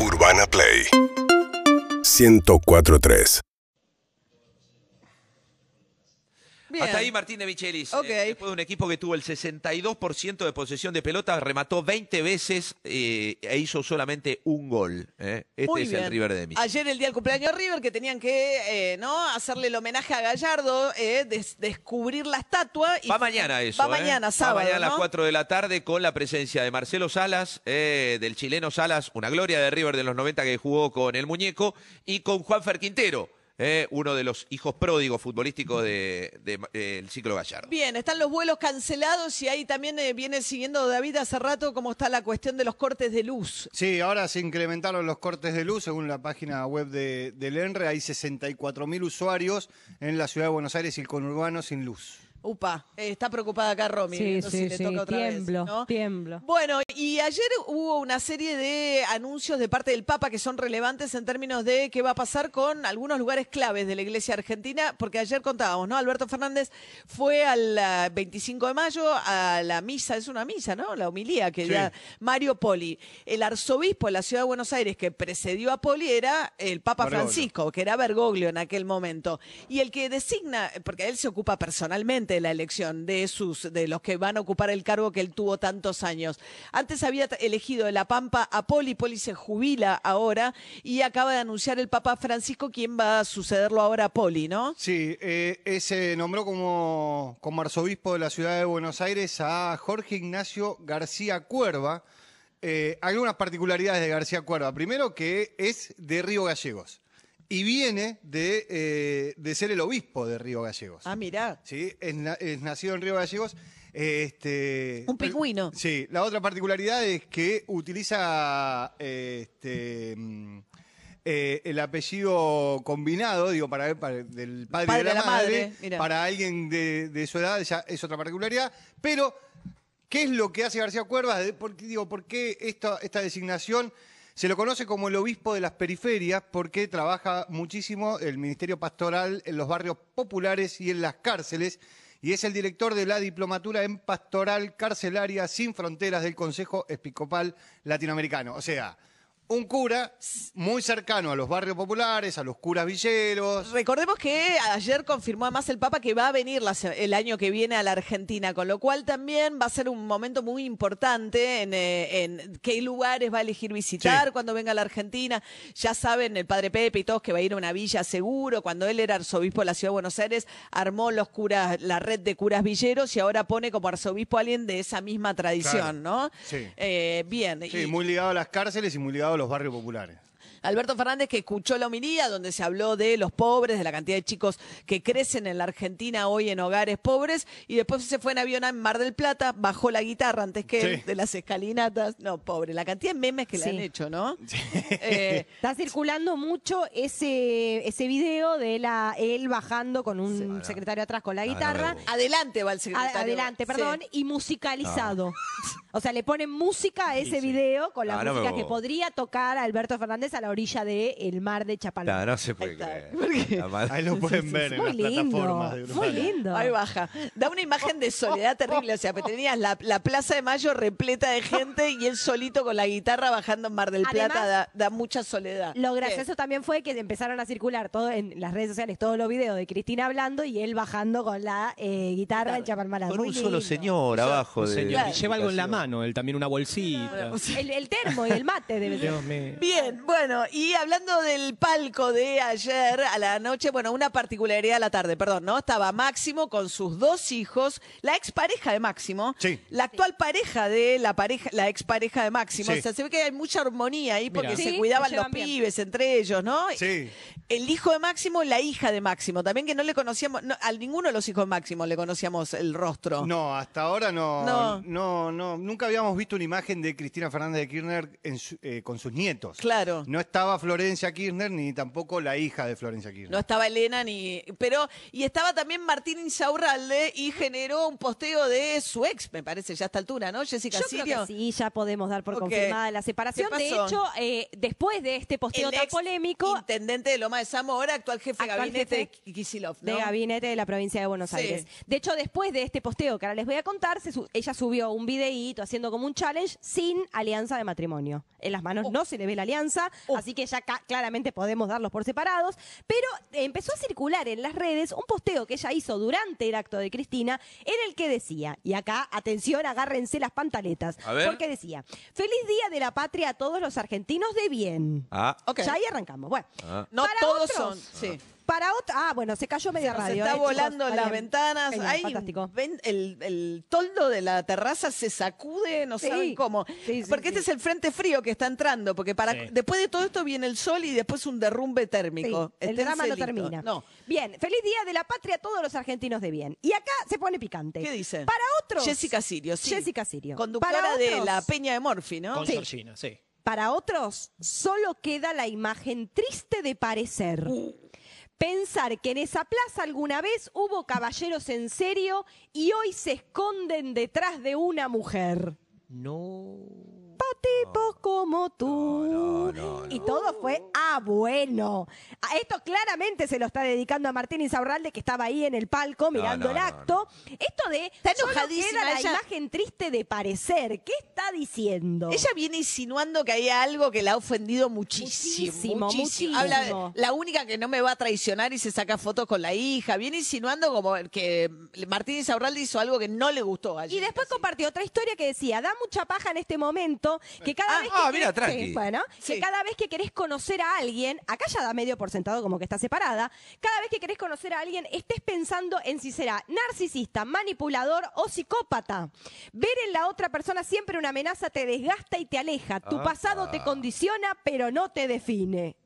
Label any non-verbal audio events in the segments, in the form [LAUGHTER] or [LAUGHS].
Urbana Play. 1043 Bien. Hasta ahí Martín de Michelis. Ok. Eh, después de un equipo que tuvo el 62% de posesión de pelota, remató 20 veces eh, e hizo solamente un gol. eh. Este Muy es bien. el River de Michelis. Ayer el día del cumpleaños de River que tenían que no hacerle el homenaje a Gallardo, des- descubrir la estatua. Y Va mañana eso. Va mañana, sábado. Va mañana a las ¿no? 4 de la tarde con la presencia de Marcelo Salas, del chileno Salas, una gloria de River de los 90 que jugó con el muñeco, y con Juanfer Quintero, eh, uno de los hijos pródigos futbolísticos del de, del ciclo Gallardo. Bien, están los vuelos cancelados y ahí también eh, viene siguiendo David hace rato cómo está la cuestión de los cortes de luz. Sí, ahora se incrementaron los cortes de luz, según la página web de, del ENRE, hay 64.000 usuarios en la ciudad de Buenos Aires y el conurbano sin luz. Upa, eh, está preocupada acá Romy. Sí, viendo sí, si le sí, toca otra vez, tiemblo, ¿no? tiemblo. Bueno, y ayer hubo una serie de anuncios de parte del Papa que son relevantes en términos de qué va a pasar con algunos lugares claves de la Iglesia Argentina, porque ayer contábamos, ¿no? Alberto Fernández fue al ah, 25 de mayo a la misa, es una misa, ¿no? La homilía que Sí. da Mario Poli. El arzobispo de la ciudad de Buenos Aires que precedió a Poli era el Papa Bergoglio. Francisco, que era Bergoglio en aquel momento. Y el que designa, porque él se ocupa personalmente de la elección de sus, de los que van a ocupar el cargo que él tuvo tantos años. Antes había elegido de la Pampa a Poli, Poli se jubila ahora y acaba de anunciar el Papa Francisco quién va a sucederlo ahora a Poli, ¿no? Sí, eh, eh, se nombró como, como arzobispo de la ciudad de Buenos Aires a Jorge Ignacio García Cuerva. Eh, algunas particularidades de García Cuerva. Primero que es de Río Gallegos y viene de, eh, de ser el obispo de Río Gallegos. Ah, mira. Sí, es, na- es nacido en Río Gallegos. Este, Un pingüino. Sí, la otra particularidad es que utiliza este, mm, eh, el apellido combinado, digo, para, para- del padre, Padre y de la, madre, para alguien de, de su edad, ya es otra particularidad. Pero, ¿qué es lo que hace García Cuervas? ¿Por qué, digo, ¿por qué esta, esta designación? Se lo conoce como el obispo de las periferias porque trabaja muchísimo el ministerio pastoral en los barrios populares y en las cárceles y es el director de la diplomatura en pastoral carcelaria sin fronteras del Consejo Episcopal Latinoamericano. O sea, un cura muy cercano a los barrios populares, a los curas villeros. Recordemos que ayer confirmó además el Papa que va a venir la el año que viene a la Argentina, con lo cual también va a ser un momento muy importante en, eh, en qué lugares va a elegir visitar Sí. cuando venga a la Argentina. Ya saben, el padre Pepe y todos que va a ir a una villa seguro. Cuando él era arzobispo de la Ciudad de Buenos Aires, armó los curas, la red de curas villeros y ahora pone como arzobispo a alguien de esa misma tradición, ¿no? Sí. Eh, bien. Sí, y- muy ligado a las cárceles y muy ligado a los barrios populares. Alberto Fernández que escuchó la homilía donde se habló de los pobres, de la cantidad de chicos que crecen en la Argentina hoy en hogares pobres y después se fue en avión a Mar del Plata, bajó la guitarra antes que él, Sí. de las escalinatas. No, pobre, la cantidad de memes que le Sí. han hecho, ¿no? Eh, [LAUGHS] Está circulando mucho ese, ese video de la él bajando con un secretario atrás con la guitarra. adelante va el secretario. adelante, perdón, Sí. y musicalizado. O sea, le ponen música a ese video con la Ah, no música que podría tocar a Alberto Fernández a la orilla del mar de Chapalma. No, no se puede Ahí. La madre- lo pueden ver en Muy las lindo, plataformas de muy lindo. Ahí baja. Da una imagen de soledad terrible. O sea, que tenías la, la Plaza de Mayo repleta de gente y él solito con la guitarra bajando en Mar del Plata Además, da, da mucha soledad. Lo ¿Qué? gracioso también fue que empezaron a circular todo en las redes sociales todos los videos de Cristina hablando y él bajando con la eh, guitarra en Chapalmalal. Con Muy un solo lindo. señor abajo de. Señor, Claro. y lleva algo en la mano, él también una bolsita. El, el termo y el mate debe ser. Dios mío. Bien, bueno, y hablando del palco de ayer a la noche, bueno, una particularidad a la tarde, perdón, ¿no? Estaba Máximo con sus dos hijos, la expareja de Máximo, Sí. la actual pareja de la pareja, la expareja de Máximo. Sí. O sea, se ve que hay mucha armonía ahí porque Mirá. se Sí, cuidaban se los bien. pibes entre ellos, ¿no? Sí. El hijo de Máximo, la hija de Máximo, también que no le conocíamos, no, a ninguno de los hijos de Máximo le conocíamos el rostro. No, hasta ahora no, No. no, no, nunca habíamos visto una imagen de Cristina Fernández de Kirchner en su- eh, con sus nietos. Claro. No estaba Florencia Kirchner ni tampoco la hija de Florencia Kirchner. No estaba Elena ni. Pero. Y estaba también Martín Insaurralde y generó un posteo de su ex, me parece, ya a esta altura, ¿no? Jessica Yo creo Sirio. que sí, ya podemos dar por confirmada la separación. ¿Qué De hecho, eh, después de este posteo El tan ex polémico, Intendente de Loma de Zamora, actual jefe de Actual gabinete jefe de Kisilov, ¿no? de gabinete de la provincia de Buenos Sí. Aires. De hecho, después de este posteo que ahora les voy a contar, se su- ella subió un videíto haciendo como un challenge sin alianza de matrimonio. En las manos no se le ve la alianza, Oh. Así que ya claramente podemos darlos por separados. Pero eh, empezó a circular en las redes un posteo que ella hizo durante el acto de Cristina, en el que decía, y acá, atención, agárrense las pantaletas, A ver. porque decía, feliz día de la patria a todos los argentinos de bien. Ah, Ok. Ya ahí arrancamos. Bueno, Ah. No para todos otros- son. Sí. Para otra, ah, bueno, se cayó media Se radio. está eh, volando las ventanas. Genial, Hay- fantástico. ven, el, el toldo de la terraza se sacude, no Sí. saben cómo. Sí, sí, porque este sí. es el frente frío que está entrando, porque para Sí. después de todo esto viene el sol y después un derrumbe térmico. Sí, el drama no termina. No. Bien, feliz día de la patria a todos los argentinos de bien. Y acá se pone picante. ¿Qué dice? Para otros. Jessica Sirio, sí. Jessica Sirio. Conductora Para de la Peña de Morfi, ¿no? Con Sí. Georgina, sí. Para otros, solo queda la imagen triste de parecer. Pensar que en esa plaza alguna vez hubo caballeros en serio y hoy se esconden detrás de una mujer. No. Tipos como tú. No, no, no, Y todo fue, ah, bueno. A esto claramente se lo está dedicando a Martín Insaurralde, que estaba ahí en el palco mirando no, el no, acto. Esto de, Está solo enojadísima queda la ella. imagen triste de parecer. ¿Qué está diciendo? Ella viene insinuando que hay algo que la ha ofendido muchísimo. Muchísimo, muchísimo. Habla, la única que no me va a traicionar y se saca fotos con la hija. Viene insinuando como que Martín Insaurralde hizo algo que no le gustó a Y Jessica después compartió otra historia que decía, da mucha paja en este momento, que cada Ah, vez ah, que mira, querés, tranqui. sí, bueno, Sí. que cada vez que querés conocer a alguien, acá ya da medio por sentado como que está separada, cada vez que querés conocer a alguien, estés pensando en si será narcisista, manipulador o psicópata. Ver en la otra persona siempre una amenaza te desgasta y te aleja. Tu Ah. pasado te condiciona, pero no te define.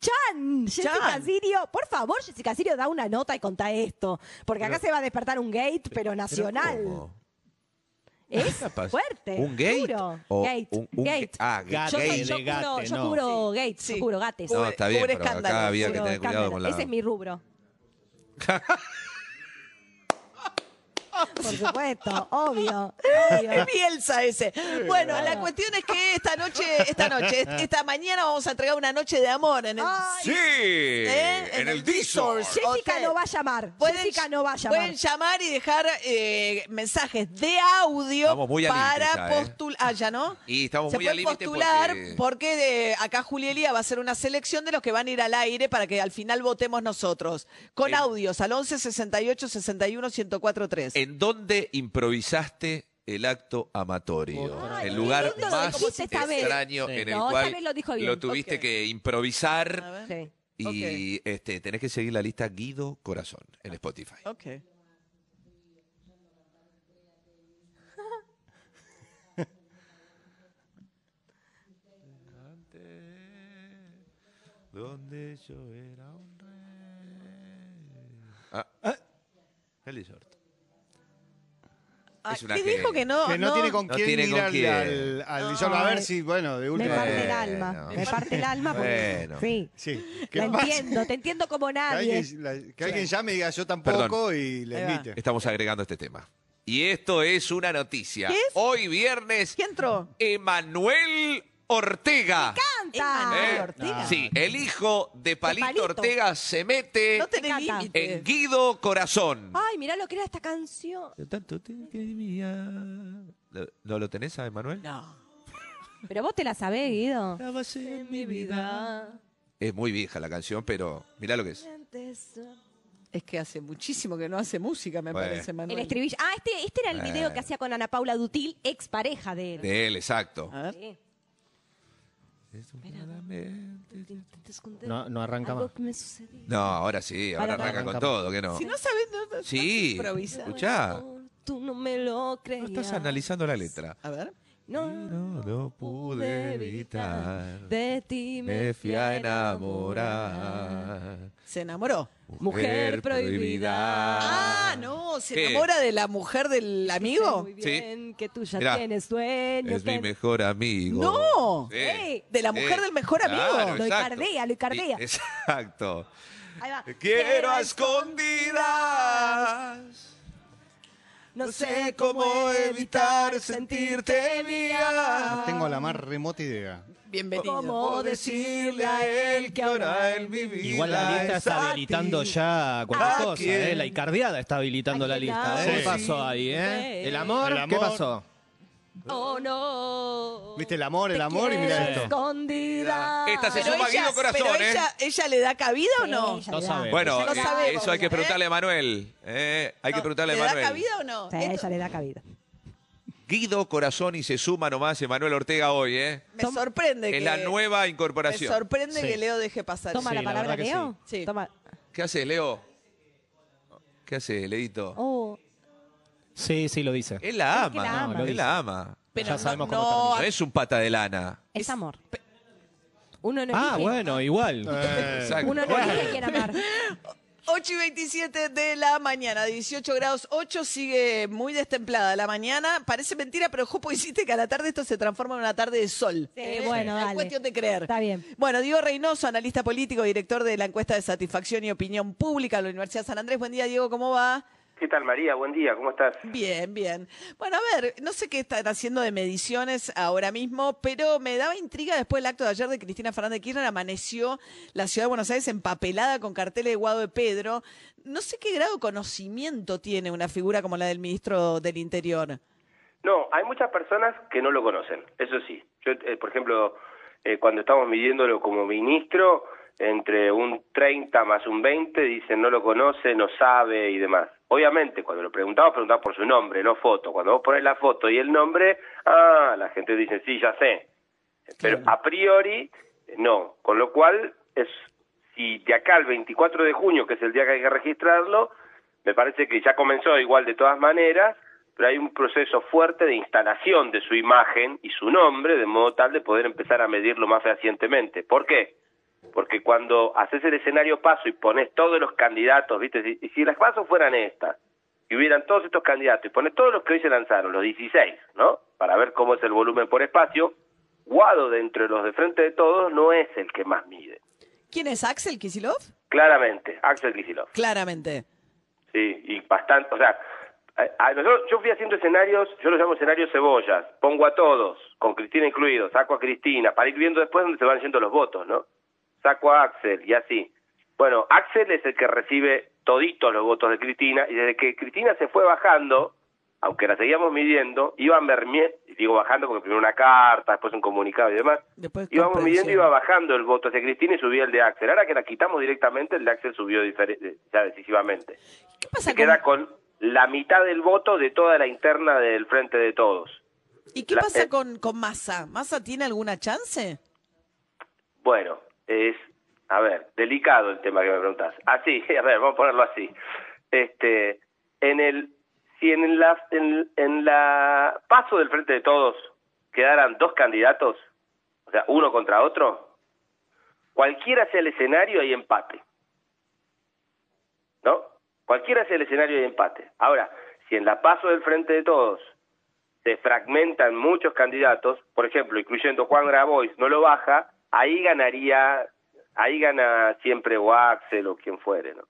Chan, Jessica Chan. Sirio, por favor, Jessica Sirio, da una nota y contá esto, porque acá Pero- se va a despertar un gate, pero Pero nacional. ¿cómo? Es fuerte. ¿Un gate? Juro. O Gate. un- un gate. Ah, Gate. Yo, soy- Gate yo cubro, gate, yo no. cubro gates, Sí. yo cubro gates. No, está bien, Cubre pero acá escándalos, había que Cubro tener cuidado escándalo. con la... Ese es mi rubro. [LAUGHS] [LAUGHS] Por supuesto, obvio. [LAUGHS] obvio. Es Bielsa ese. Bueno, la cuestión es que esta noche, esta noche, [LAUGHS] esta mañana vamos a entregar una noche de amor en el Ay, Sí, ¿Eh? en el Discord. Discord. Jessica no va a llamar. Pueden- Jessica no va a llamar. Pueden llamar y dejar eh, mensajes de audio muy para ¿eh? postular. Ah, ya no. Y estamos Se muy pueden postular porque- porque, eh, acá Julielia va a hacer una selección de los que van a ir al aire para que al final votemos nosotros. Con audios al 11 68 61 1043. ¿En dónde improvisaste el acto amatorio? Ay, el lugar lindo lo más dijiste esta vez. extraño Sí. en el No, esta cual vez lo dijo bien. tuviste Ok. que A improvisar ver. Sí. y este, tenés que seguir la lista Guido Corazón en Spotify. Ok. Donde yo era un rey. Ah, el Lizard. Ah, Es una ¿Qué que- dijo que no? que no, tiene con no quién tiene ir con al, quién. al, al Lizard. A ver si, bueno, de Me última. parte el Bueno. alma. Me parte el alma porque. Bueno. Sí. Sí. La entiendo, te entiendo como Que nadie. alguien, la- que alguien llame y diga yo tampoco Perdón. y le Ahí va. invite. Estamos agregando este tema. Y esto es una noticia. ¿Qué es? Hoy viernes, ¿Quién entró? Emanuel Ortega. ¿Eh? Ortega. Sí, el hijo de Palito, Palito. Ortega se mete No tenés encanta. límite. en Guido Corazón. Ay, mirá lo que era esta canción. De tanto te quería. ¿No- ¿No lo tenés a Emanuel? No. Pero vos te la sabés, Guido. Estabas en mi vida. Es muy vieja la canción, pero mirá lo que es. Es que hace muchísimo que no hace música, me Bueno. parece, Manuel. El estribillo. Ah, este, este era el video que hacía con Ana Paula Dutil, ex pareja de él. De él, exacto. A ver. Sí. No, no arranca Algo más. que me sucedió. No, ahora sí, ahora Para, arranca con todo, ¿qué no? Si no sabes, no, no- Sí, no improvisa. escuchá. Tú no me lo No creías. estás analizando la letra. A ver. No, No, no pude evitar. De ti me, Me fui a enamorar. Se enamoró. Mujer prohibida. Ah, no, se ¿Qué? enamora de la mujer del amigo. muy Sí. bien que tú ya Mirá, tienes sueños. Es mi mejor amigo. No. Sí. De la mujer del mejor amigo. Claro, Lo exacto. icardea, lo icardea. Sí, [LAUGHS] Exacto. Ahí va. Te quiero a escondidas. No sé cómo evitar sentirte mía. No tengo la más remota idea. Bienvenido. ¿Cómo decirle a él que ahora mi vida Igual la lista es está habilitando ya cualquier ¿A cosa, quién? ¿eh? La Icardiada está habilitando la lista, ¿eh? Sí. ¿Qué pasó ahí, eh? ¿El amor? El ¿Qué pasó? Oh no. ¿Viste el amor, el amor? Y mira esto. Escondida. Esta se Pero suma ella, Guido Corazón, pero ¿eh? ella, ¿ella le da cabida o no? No sabemos. Bueno, No eh, sabemos, eso hay que ¿eh? preguntarle a Manuel. eh, hay que No, preguntarle a ¿Le da Manuel. cabida o no? Sí, Esto- ella le da cabida. Guido Corazón y se suma nomás Emanuel Ortega hoy, ¿eh? me sorprende que Es la nueva me incorporación. sorprende Sí. que Leo deje pasar. Toma Sí, la la palabra, verdad que Leo. sí. Sí. Toma. ¿Qué haces, Leo? ¿Qué hace, Leito? Oh, Sí, sí, lo dice. Él la Es que ama. la ama. Él la ama. Pero Ya no- sabemos no, cómo termina. No es un pata de lana. es amor. Uno no Ah, elige. bueno, igual. Eh, Exacto. Uno no elige a quién amar. [LAUGHS] 8 y 27 de la mañana, 18 grados 8, sigue muy destemplada la mañana. Parece mentira, pero Jopo [LAUGHS] hiciste que a la tarde esto se transforma en una tarde de sol. Sí, bueno, Es dale. cuestión de creer. Está bien. Bueno, Diego Reynoso, analista político, director de la encuesta de satisfacción y opinión pública de la Universidad de San Andrés. Buen día, Diego, ¿cómo va? ¿Qué tal María? Buen día, ¿cómo estás? Bien, bien. Bueno, a ver, no sé qué están haciendo de mediciones ahora mismo, pero me daba intriga después del acto de ayer de Cristina Fernández de Kirchner, amaneció la ciudad de Buenos Aires empapelada con carteles de Guado de Pedro. No sé qué grado de conocimiento tiene una figura como la del ministro del Interior. No, hay muchas personas que no lo conocen, eso sí. Yo, eh, por ejemplo, eh, cuando estamos midiéndolo como ministro, entre un 30 más un 20 dicen no lo conoce, no sabe y demás. Obviamente, cuando lo preguntamos, preguntamos por su nombre, no foto. Cuando vos pones la foto y el nombre, ah, la gente dice, sí, ya sé. Pero a priori, no. Con lo cual, es si de acá al 24 de junio, que es el día que hay que registrarlo, me parece que ya comenzó igual de todas maneras, pero hay un proceso fuerte de instalación de su imagen y su nombre, de modo tal de poder empezar a medirlo más fehacientemente. ¿Por qué? Porque cuando haces el escenario paso y pones todos los candidatos, ¿viste? Si, si las pasos fueran estas, y hubieran todos estos candidatos, y pones todos los que hoy se lanzaron, los 16, ¿no? Para ver cómo es el volumen por espacio, Guado de entre los de frente de todos no es el que más mide. ¿Quién es Axel Kisilov? Claramente, Axel Kicillof. Claramente. Sí, y bastante, o sea, a- a nosotros- yo fui haciendo escenarios, yo los llamo escenarios cebollas, pongo a todos, con Cristina incluido, saco a Cristina, para ir viendo después dónde se van yendo los votos, ¿no? Saco a Axel y así. Bueno, Axel es el que recibe toditos los votos de Cristina, y desde que Cristina se fue bajando, aunque la seguíamos midiendo, iban vermie- digo bajando porque primero una carta, después un comunicado y demás, Después íbamos midiendo, iba bajando el voto hacia Cristina y subía el de Axel. Ahora que la quitamos directamente, el de Axel subió ya decisivamente ¿Qué pasa se queda con la mitad del voto de toda la interna del Frente de Todos. ¿Y qué la- pasa eh, con, con Massa? ¿Massa tiene alguna chance? Bueno, es, a ver, delicado el tema que me preguntas. Así, [LAUGHS] a ver, vamos a ponerlo así. Este, en el, si en la, en, en la paso del Frente de Todos quedaran dos candidatos, o sea, uno contra otro, cualquiera sea el escenario hay empate. ¿No? Cualquiera sea el escenario hay empate. Ahora, si en la paso del Frente de Todos se fragmentan muchos candidatos, por ejemplo, incluyendo Juan Grabois, no lo baja, ahí ganaría, ahí gana siempre o Axel o quien fuere, ¿no?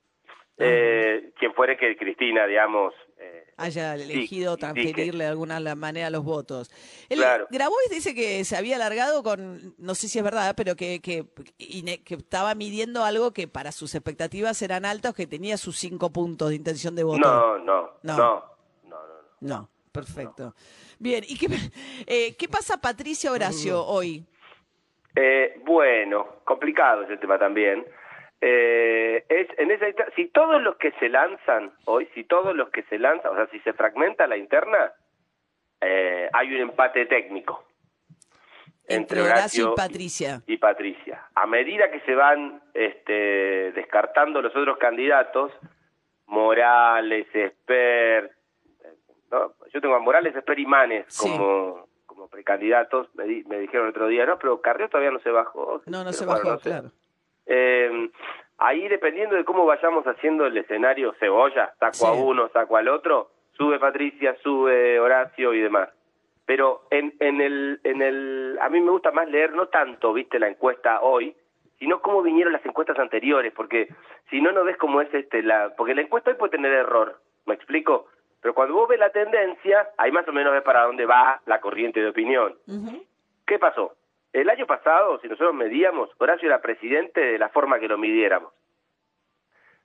Eh, quien fuere que Cristina, digamos, eh, haya elegido sí, transferirle de alguna manera los votos. El, Claro. Grabois dice que se había alargado con, no sé si es verdad, pero que, que, estaba midiendo algo que para sus expectativas eran altas, que tenía sus cinco puntos de intención de voto. no, no, No. no, no, no, no. No, perfecto. Bien, ¿y qué, [LAUGHS] eh, qué pasa Patricia Horacio hoy? Eh, bueno, complicado ese tema también. Eh, es en esa si todos los que se lanzan hoy, si todos los que se lanzan, o sea, si se fragmenta la interna, eh, hay un empate técnico Entre Horacio y Patricia. y Patricia. A medida que se van este, descartando los otros candidatos, Morales, Esper, ¿no? yo tengo a Morales, Esper y Manes Sí. como precandidatos, me, di- me dijeron el otro día, no, pero Carrió todavía no se bajó. No, no se bajó, no sé. claro. Eh, ahí dependiendo de cómo vayamos haciendo el escenario cebolla, saco a uno, saco al otro, sube Patricia, sube Horacio y demás. Pero en, en el, en el, a mí me gusta más leer no tanto, viste, la encuesta hoy, sino cómo vinieron las encuestas anteriores, porque si no, no ves cómo es este, la, porque la encuesta hoy puede tener error, ¿me explico? Pero cuando vos ves la tendencia, ahí más o menos ves para dónde va la corriente de opinión. ¿Qué pasó? El año pasado, si nosotros medíamos, Horacio era presidente de la forma que lo midiéramos.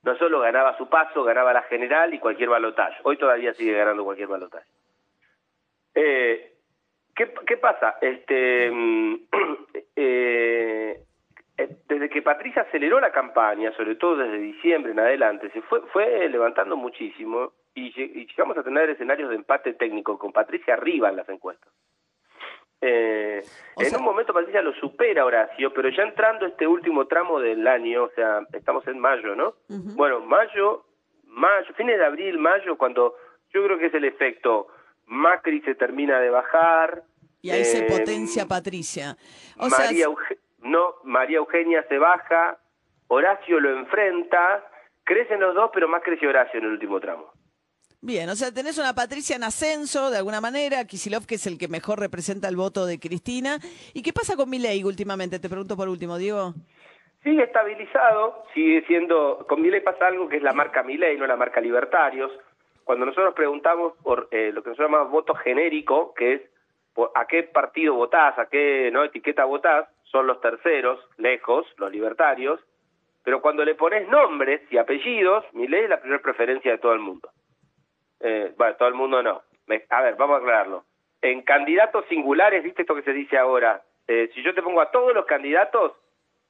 No solo ganaba su paso, ganaba la general y cualquier balotaje. Hoy todavía sigue ganando cualquier balotaje. Eh, ¿qué, ¿Qué pasa? Este, mm, [CLEARS THROAT] eh, eh, desde que Patricia aceleró la campaña, sobre todo desde diciembre en adelante, se fue, fue levantando muchísimo y, lle- y llegamos a tener escenarios de empate técnico con Patricia arriba en las encuestas. Eh, en sea- un momento Patricia lo supera Horacio, pero ya entrando este último tramo del año, o sea, estamos en mayo, ¿no? Bueno, mayo, mayo, fines de abril, mayo, cuando yo creo que es el efecto Macri se termina de bajar. Y ahí se eh, potencia Patricia. O sea, María, Euge- no, María Eugenia se baja, Horacio lo enfrenta, crecen los dos, pero más crece Horacio en el último tramo. Bien, o sea, tenés una Patricia en ascenso, de alguna manera, Kisilov, que es el que mejor representa el voto de Cristina. ¿Y qué pasa con Milei últimamente? Te pregunto por último, Diego. Sigue estabilizado, sigue siendo, con Milei pasa algo que es la marca Milei, no la marca Libertarios. Cuando nosotros preguntamos por eh, lo que nosotros llamamos voto genérico, que es por a qué partido votás, a qué no etiqueta votás, son los terceros, lejos, los libertarios. Pero cuando le pones nombres y apellidos, Milei es la primera preferencia de todo el mundo. Eh, bueno, todo el mundo no. Me- a ver, vamos a aclararlo. En candidatos singulares, ¿viste esto que se dice ahora? Eh, si yo te pongo a todos los candidatos,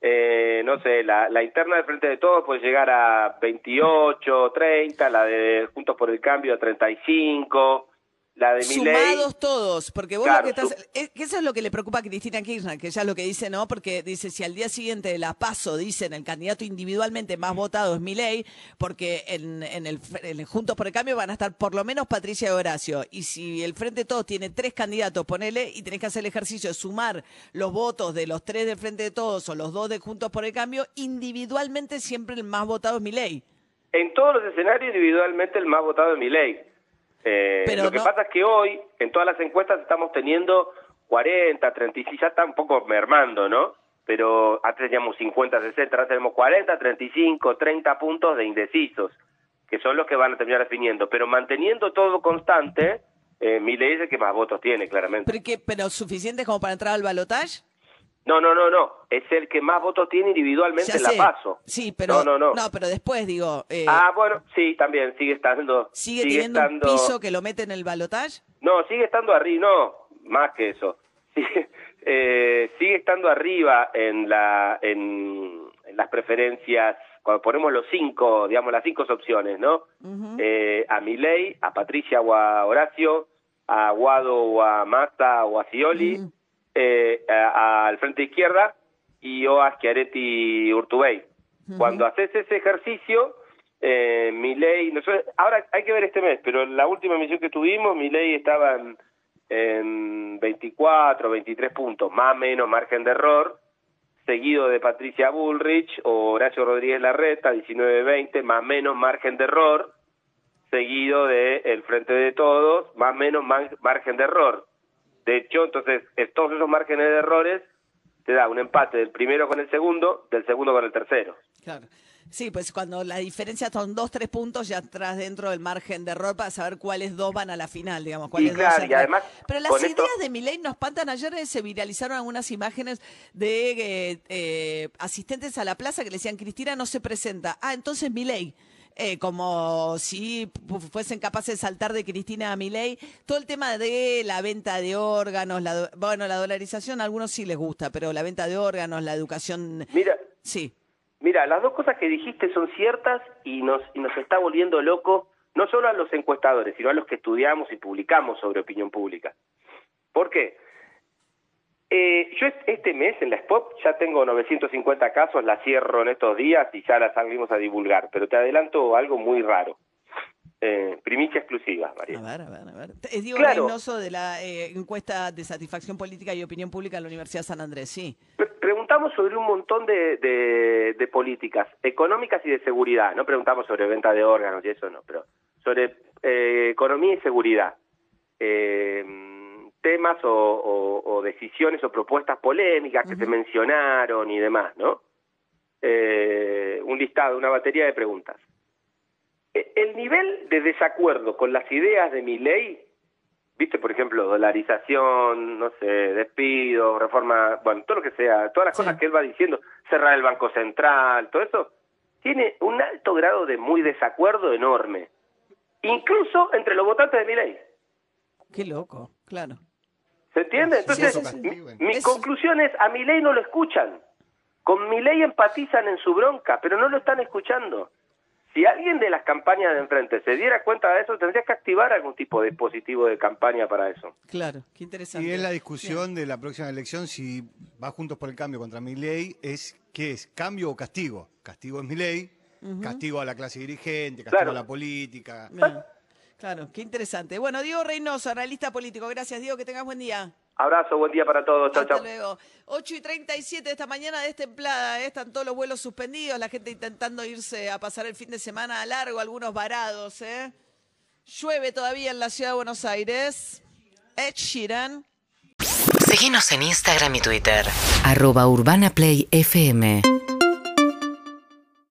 eh, no sé, la, la interna del Frente de Todos puede llegar a 28, 30, la de Juntos por el Cambio a 35, la de. Sumados todos, porque vos Claro, lo que estás... su- es que eso es lo que le preocupa a Cristina Kirchner, que ella es lo que dice, ¿no? Porque dice, si al día siguiente de la PASO dicen el candidato individualmente más votado es Milei, porque en, en el, en el Juntos por el Cambio van a estar por lo menos Patricia y Horacio. Y si el Frente de Todos tiene tres candidatos, ponele, y tenés que hacer el ejercicio de sumar los votos de los tres del Frente de Todos o los dos de Juntos por el Cambio, individualmente siempre el más votado es Milei. En todos los escenarios, individualmente, el más votado es Milei. Eh, Pero lo que no- pasa es que hoy, en todas las encuestas, estamos teniendo 40, 36, ya está un poco mermando, ¿no? Pero antes teníamos 50, 60, ahora tenemos 40, 35, 30 puntos de indecisos, que son los que van a terminar definiendo. Pero manteniendo todo constante, eh, Milei es el que más votos tiene, claramente. ¿Pero, qué, pero suficientes como para entrar al balotaje? No, no, no, no. Es el que más votos tiene individualmente Ya en la sé. PASO. Sí, pero No, no, no. pero después digo, eh, Ah, bueno, sí, también sigue estando. sigue, teniendo un estando- piso que lo mete en el balotaje. No, sigue estando arriba, no, más que eso. [LAUGHS] Sigue, eh, sigue estando arriba en, la, en, en las preferencias, cuando ponemos los cinco, digamos, las cinco opciones, ¿no? Eh, a Milei, a Patricia o a Horacio, a Guado o a Massa o a Scioli, eh, al Frente Izquierda y o a Schiaretti Urtubey. Cuando haces ese ejercicio, eh, Milei, nosotros, ahora hay que ver este mes, pero en la última emisión que tuvimos, Milei estaba en, en 24, 23 puntos, más o menos margen de error, seguido de Patricia Bullrich o Horacio Rodríguez Larreta, 19-20, más o menos margen de error, seguido de El Frente de Todos, más o menos margen de error. De hecho, entonces, todos esos márgenes de errores te da un empate del primero con el segundo, del segundo con el tercero. Claro. Sí, pues cuando la diferencia son dos, tres puntos, ya entras dentro del margen de error para saber cuáles dos van a la final, digamos. Cuáles dos claro, y entran. además, Pero las ideas esto- de Milei nos espantan. Ayer eh, se viralizaron algunas imágenes de eh, eh, asistentes a la plaza que le decían, Cristina no se presenta. Ah, entonces Milei. Eh, como si fuesen capaces de saltar de Cristina a Milei. Todo el tema de la venta de órganos, la, bueno, la dolarización a algunos sí les gusta, pero la venta de órganos, la educación, Mira, sí. Mira, las dos cosas que dijiste son ciertas y nos, y nos está volviendo locos, no solo a los encuestadores, sino a los que estudiamos y publicamos sobre opinión pública. ¿Por qué? Eh, yo est- este mes en la SPOP ya tengo 950 casos, la cierro en estos días y ya la salimos a divulgar, pero te adelanto algo muy raro. Eh, primicia exclusiva, A María. ver, a ver, a ver. Es Diego Claro. De la eh, encuesta de satisfacción política y opinión pública de la Universidad de San Andrés, sí. Pre- Preguntamos sobre un montón de, de- de políticas económicas y de seguridad. No preguntamos sobre venta de órganos y eso no, pero sobre eh, economía y seguridad. Eh, temas o, o- o decisiones o propuestas polémicas que se mencionaron y demás, ¿no? Eh, un listado, una batería de preguntas. E- El nivel de desacuerdo con las ideas de mi ley viste, por ejemplo, dolarización, no sé, despido, reforma, bueno, todo lo que sea, todas las Sí. cosas que él va diciendo, cerrar el Banco Central, todo eso, tiene un alto grado de muy desacuerdo enorme, incluso entre los votantes de mi ley. Qué loco, claro. ¿Se entiende? Entonces, sí, sí, sí. mi, conclusión es, a mi ley no lo escuchan. Con mi ley empatizan en su bronca, pero no lo están escuchando. Si alguien de las campañas de enfrente se diera cuenta de eso, tendría que activar algún tipo de dispositivo de campaña para eso. Claro, qué interesante. Y es la discusión de la próxima elección, si va Juntos por el Cambio contra mi ley, es ¿qué es? ¿Cambio o castigo? Castigo es mi ley, castigo a la clase dirigente, castigo Claro. a la política. Bien. Claro, qué interesante. Bueno, Diego Reynoso, analista político. Gracias, Diego, que tengas buen día. Abrazo, buen día para todos. Chao, Hasta chao. luego. 8 y 37 de esta mañana destemplada, ¿eh? están todos los vuelos suspendidos, la gente intentando irse a pasar el fin de semana a largo, algunos varados. ¿eh? Llueve todavía en la ciudad de Buenos Aires. Ed Sheeran. Seguinos en Instagram y Twitter. Arroba Urbana Play FM.